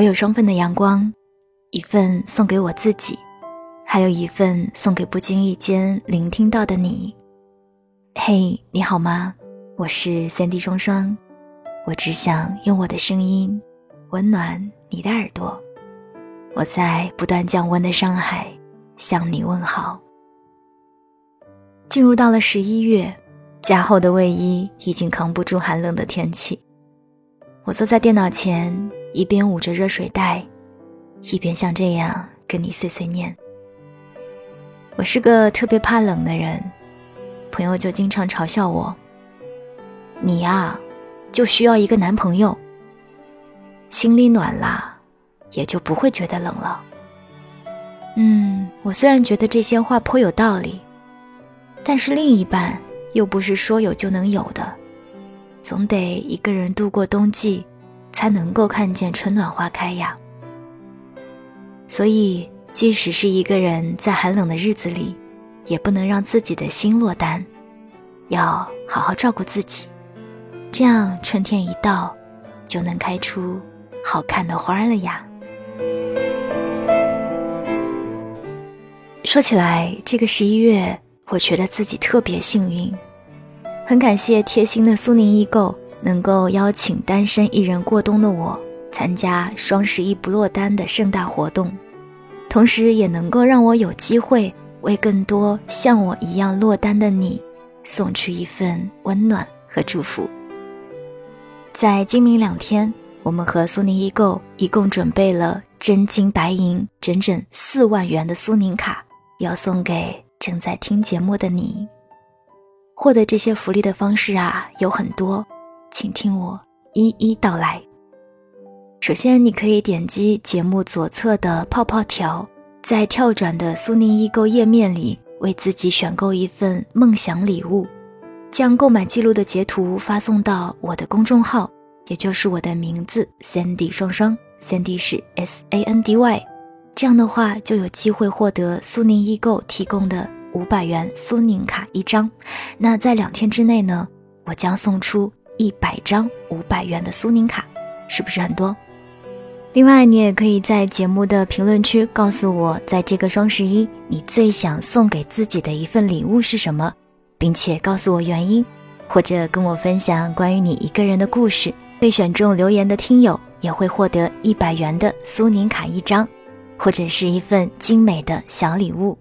我有双份的阳光，一份送给我自己，还有一份送给不经意间聆听到的你。嘿，你好吗？我是三 D 双双，我只想用我的声音温暖你的耳朵。我在不断降温的上海向你问好。进入到了十一月，加厚的卫衣已经扛不住寒冷的天气。我坐在电脑前。一边捂着热水袋，一边像这样跟你碎碎念。我是个特别怕冷的人，朋友就经常嘲笑我：“你呀，就需要一个男朋友，心里暖了，也就不会觉得冷了。”嗯，我虽然觉得这些话颇有道理，但是另一半又不是说有就能有的，总得一个人度过冬季。才能够看见春暖花开呀。所以，即使是一个人在寒冷的日子里，也不能让自己的心落单，要好好照顾自己，这样春天一到，就能开出好看的花了呀。说起来，这个十一月，我觉得自己特别幸运，很感谢贴心的苏宁易购。能够邀请单身一人过冬的我参加双十一不落单的盛大活动，同时也能够让我有机会为更多像我一样落单的你送去一份温暖和祝福。在今明两天，我们和苏宁易购一共准备了真金白银整整四万元的苏宁卡，要送给正在听节目的你。获得这些福利的方式啊，有很多。请听我一一道来。首先，你可以点击节目左侧的泡泡条，在跳转的苏宁易购页面里，为自己选购一份梦想礼物，将购买记录的截图发送到我的公众号，也就是我的名字 Sandy 双双，Sandy 是 S A N D Y。这样的话，就有机会获得苏宁易购提供的五百元苏宁卡一张。那在两天之内呢，我将送出。一百张五百元的苏宁卡，是不是很多？另外，你也可以在节目的评论区告诉我，在这个双十一，你最想送给自己的一份礼物是什么，并且告诉我原因，或者跟我分享关于你一个人的故事。被选中留言的听友也会获得一百元的苏宁卡一张，或者是一份精美的小礼物。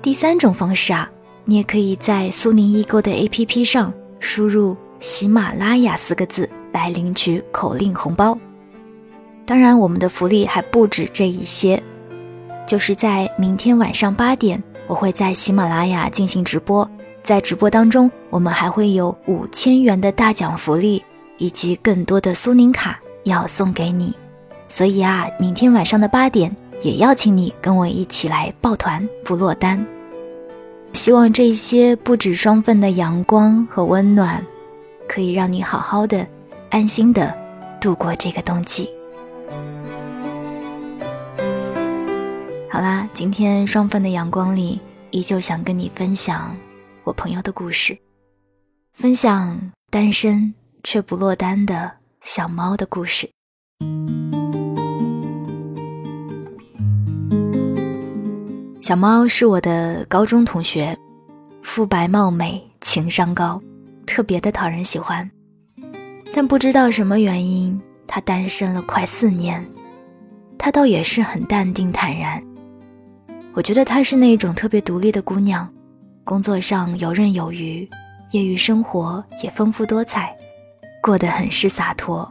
第三种方式啊，你也可以在苏宁易购的 APP 上输入。喜马拉雅四个字来领取口令红包。当然，我们的福利还不止这一些，就是在明天晚上八点，我会在喜马拉雅进行直播，在直播当中，我们还会有五千元的大奖福利，以及更多的苏宁卡要送给你。所以啊，明天晚上的八点，也邀请你跟我一起来抱团不落单。希望这些不止双份的阳光和温暖。可以让你好好的、安心的度过这个冬季。好啦，今天双份的阳光里，依旧想跟你分享我朋友的故事，分享单身却不落单的小猫的故事。小猫是我的高中同学，肤白貌美，情商高。特别的讨人喜欢，但不知道什么原因，她单身了快四年。她倒也是很淡定坦然。我觉得她是那种特别独立的姑娘，工作上游刃有余，业余生活也丰富多彩，过得很是洒脱。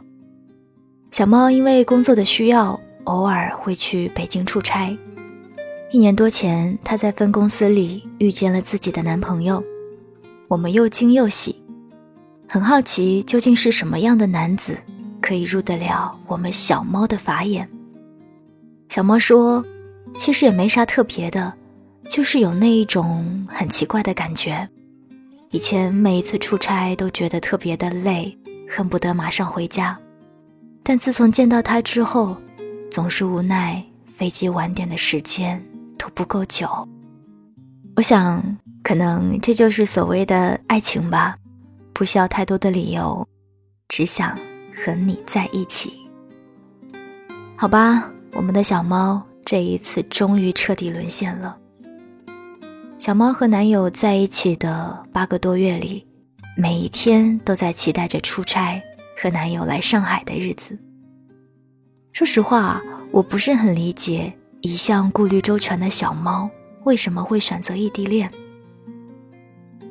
小猫因为工作的需要，偶尔会去北京出差。一年多前，她在分公司里遇见了自己的男朋友，我们又惊又喜。很好奇，究竟是什么样的男子可以入得了我们小猫的法眼？小猫说：“其实也没啥特别的，就是有那一种很奇怪的感觉。以前每一次出差都觉得特别的累，恨不得马上回家。但自从见到他之后，总是无奈飞机晚点的时间都不够久。我想，可能这就是所谓的爱情吧。”不需要太多的理由，只想和你在一起。好吧，我们的小猫这一次终于彻底沦陷了。小猫和男友在一起的八个多月里，每一天都在期待着出差和男友来上海的日子。说实话，我不是很理解一向顾虑周全的小猫为什么会选择异地恋。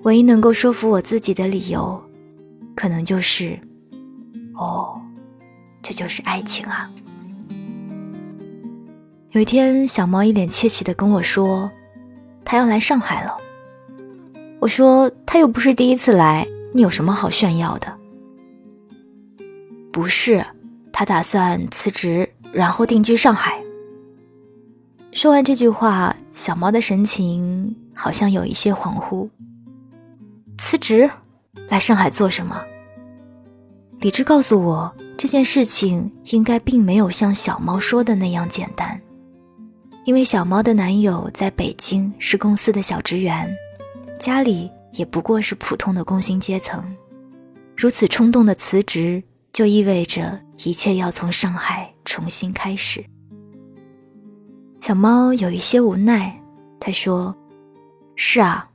唯一能够说服我自己的理由，可能就是，哦，这就是爱情啊。有一天，小猫一脸窃喜的跟我说：“他要来上海了。”我说：“他又不是第一次来，你有什么好炫耀的？”不是，他打算辞职，然后定居上海。说完这句话，小猫的神情好像有一些恍惚。辞职，来上海做什么？理智告诉我，这件事情应该并没有像小猫说的那样简单。因为小猫的男友在北京是公司的小职员，家里也不过是普通的工薪阶层，如此冲动的辞职，就意味着一切要从上海重新开始。小猫有一些无奈，他说：“是啊，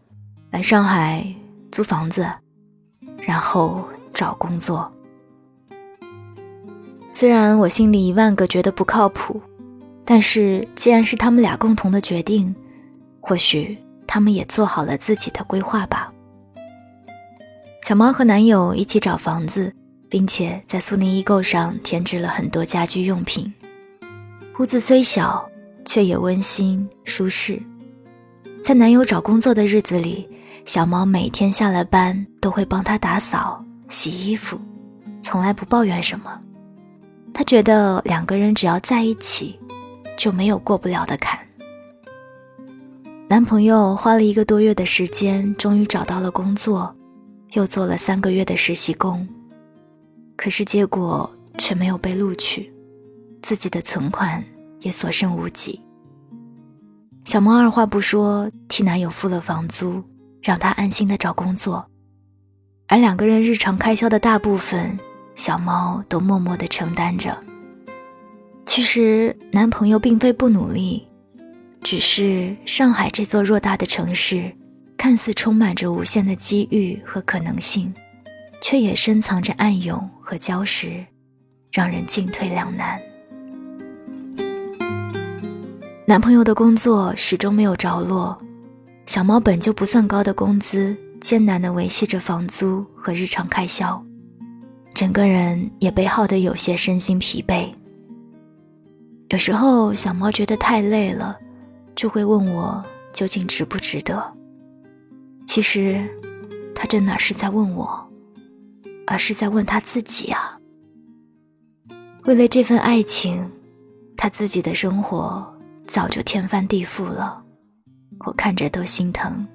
来上海租房子，然后找工作。虽然我心里一万个觉得不靠谱。”但是，既然是他们俩共同的决定，或许他们也做好了自己的规划吧。小猫和男友一起找房子，并且在苏宁易购上添置了很多家居用品。屋子虽小，却也温馨舒适。在男友找工作的日子里，小猫每天下了班都会帮他打扫、洗衣服，从来不抱怨什么。他觉得两个人只要在一起。就没有过不了的坎。男朋友花了一个多月的时间，终于找到了工作，又做了三个月的实习工，可是结果却没有被录取，自己的存款也所剩无几。小猫二话不说，替男友付了房租，让他安心的找工作，而两个人日常开销的大部分，小猫都默默的承担着。其实男朋友并非不努力，只是上海这座偌大的城市，看似充满着无限的机遇和可能性，却也深藏着暗涌和礁石，让人进退两难。男朋友的工作始终没有着落，小猫本就不算高的工资，艰难地维系着房租和日常开销，整个人也被耗得有些身心疲惫。有时候，小猫觉得太累了，就会问我究竟值不值得。其实，它这哪是在问我，而是在问他自己啊。为了这份爱情，他自己的生活早就天翻地覆了，我看着都心疼。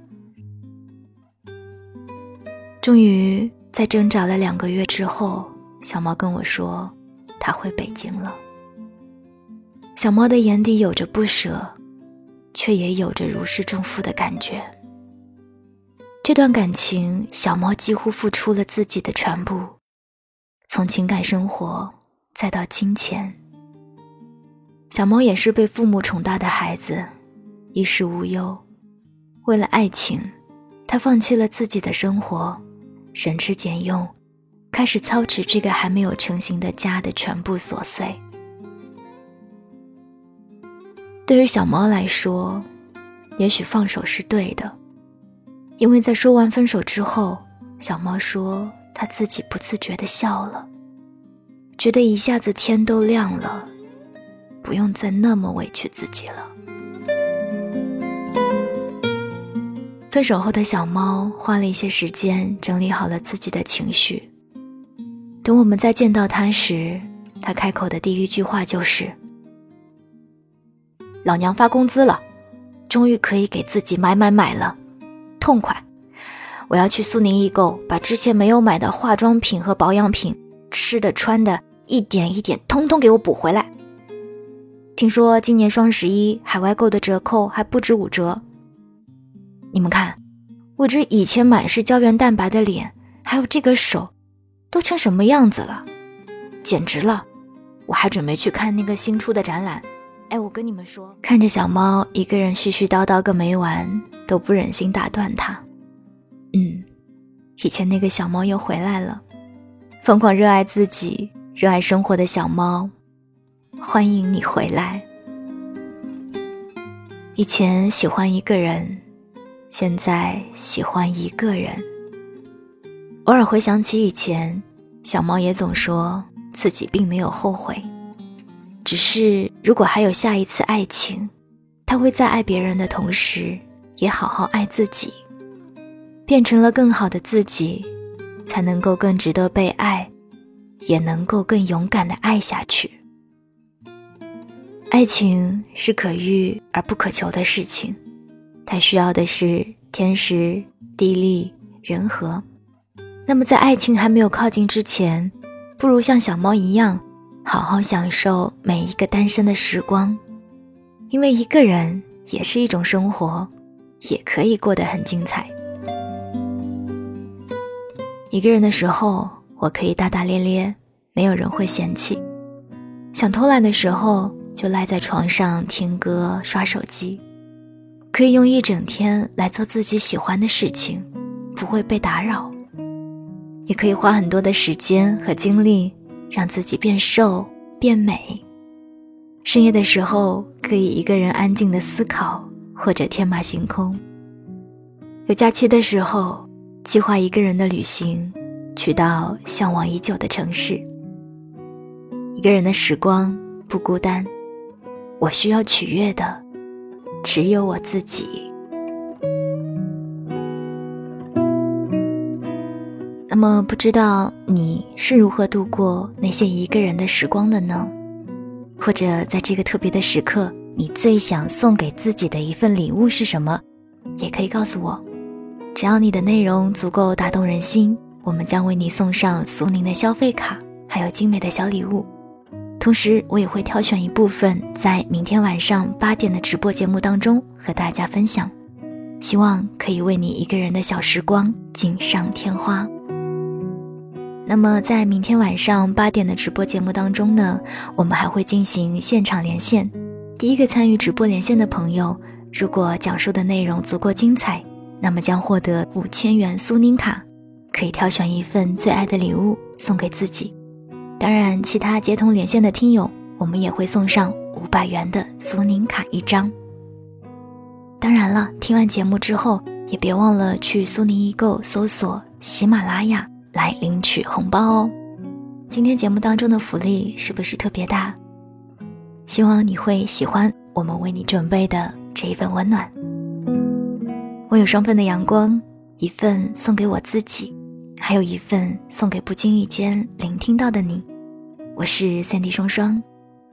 终于在挣扎了两个月之后，小猫跟我说，他回北京了。小猫的眼底有着不舍，却也有着如释重负的感觉。这段感情，小猫几乎付出了自己的全部，从情感生活再到金钱。小猫也是被父母宠大的孩子，衣食无忧。为了爱情，他放弃了自己的生活，省吃俭用，开始操持这个还没有成型的家的全部琐碎。对于小猫来说，也许放手是对的，因为在说完分手之后，小猫说它自己不自觉的笑了，觉得一下子天都亮了，不用再那么委屈自己了。分手后的小猫花了一些时间整理好了自己的情绪，等我们再见到它时，它开口的第一句话就是。老娘发工资了，终于可以给自己买买买了，痛快！我要去苏宁易购，把之前没有买的化妆品和保养品、吃的穿的，一点一点通通给我补回来。听说今年双十一海外购的折扣还不止五折。你们看，我这以前满是胶原蛋白的脸，还有这个手，都成什么样子了？简直了！我还准备去看那个新出的展览。哎，我跟你们说，看着小猫一个人絮絮叨叨个没完，都不忍心打断它。嗯，以前那个小猫又回来了，疯狂热爱自己、热爱生活的小猫，欢迎你回来。以前喜欢一个人，现在喜欢一个人。偶尔回想起以前，小猫也总说自己并没有后悔。只是，如果还有下一次爱情，他会在爱别人的同时，也好好爱自己，变成了更好的自己，才能够更值得被爱，也能够更勇敢的爱下去。爱情是可遇而不可求的事情，它需要的是天时、地利、人和。那么，在爱情还没有靠近之前，不如像小猫一样。好好享受每一个单身的时光，因为一个人也是一种生活，也可以过得很精彩。一个人的时候，我可以大大咧咧，没有人会嫌弃；想偷懒的时候，就赖在床上听歌、刷手机，可以用一整天来做自己喜欢的事情，不会被打扰；也可以花很多的时间和精力。让自己变瘦变美。深夜的时候，可以一个人安静的思考，或者天马行空。有假期的时候，计划一个人的旅行，去到向往已久的城市。一个人的时光不孤单，我需要取悦的，只有我自己。那么，不知道你是如何度过那些一个人的时光的呢？或者在这个特别的时刻，你最想送给自己的一份礼物是什么？也可以告诉我。只要你的内容足够打动人心，我们将为你送上苏宁的消费卡，还有精美的小礼物。同时，我也会挑选一部分在明天晚上八点的直播节目当中和大家分享，希望可以为你一个人的小时光锦上添花。那么，在明天晚上八点的直播节目当中呢，我们还会进行现场连线。第一个参与直播连线的朋友，如果讲述的内容足够精彩，那么将获得五千元苏宁卡，可以挑选一份最爱的礼物送给自己。当然，其他接通连线的听友，我们也会送上五百元的苏宁卡一张。当然了，听完节目之后，也别忘了去苏宁易购搜索喜马拉雅。来领取红包哦！今天节目当中的福利是不是特别大？希望你会喜欢我们为你准备的这一份温暖。我有双份的阳光，一份送给我自己，还有一份送给不经意间聆听到的你。我是三 D 双双，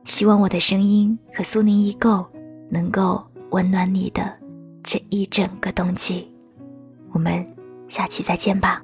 希望我的声音和苏宁易购能够温暖你的这一整个冬季。我们下期再见吧。